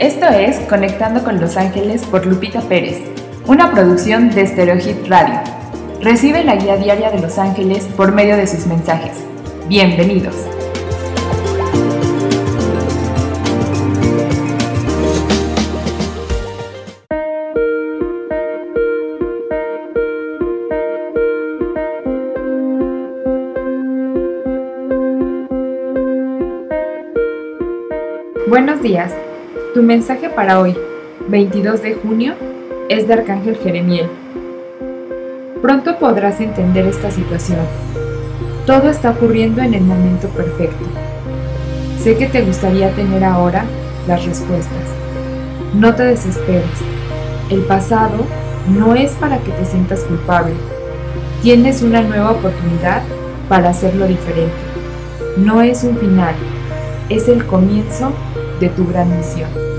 Esto es Conectando con Los Ángeles por Lupita Pérez, una producción de Stereohit Radio. Recibe la guía diaria de Los Ángeles por medio de sus mensajes. Bienvenidos. Buenos días. Tu mensaje para hoy, 22 de junio, es de Arcángel Jeremiel. Pronto podrás entender esta situación. Todo está ocurriendo en el momento perfecto. Sé que te gustaría tener ahora las respuestas. No te desesperes. El pasado no es para que te sientas culpable. Tienes una nueva oportunidad para hacerlo diferente. No es un final, es el comienzo de tu gran misión.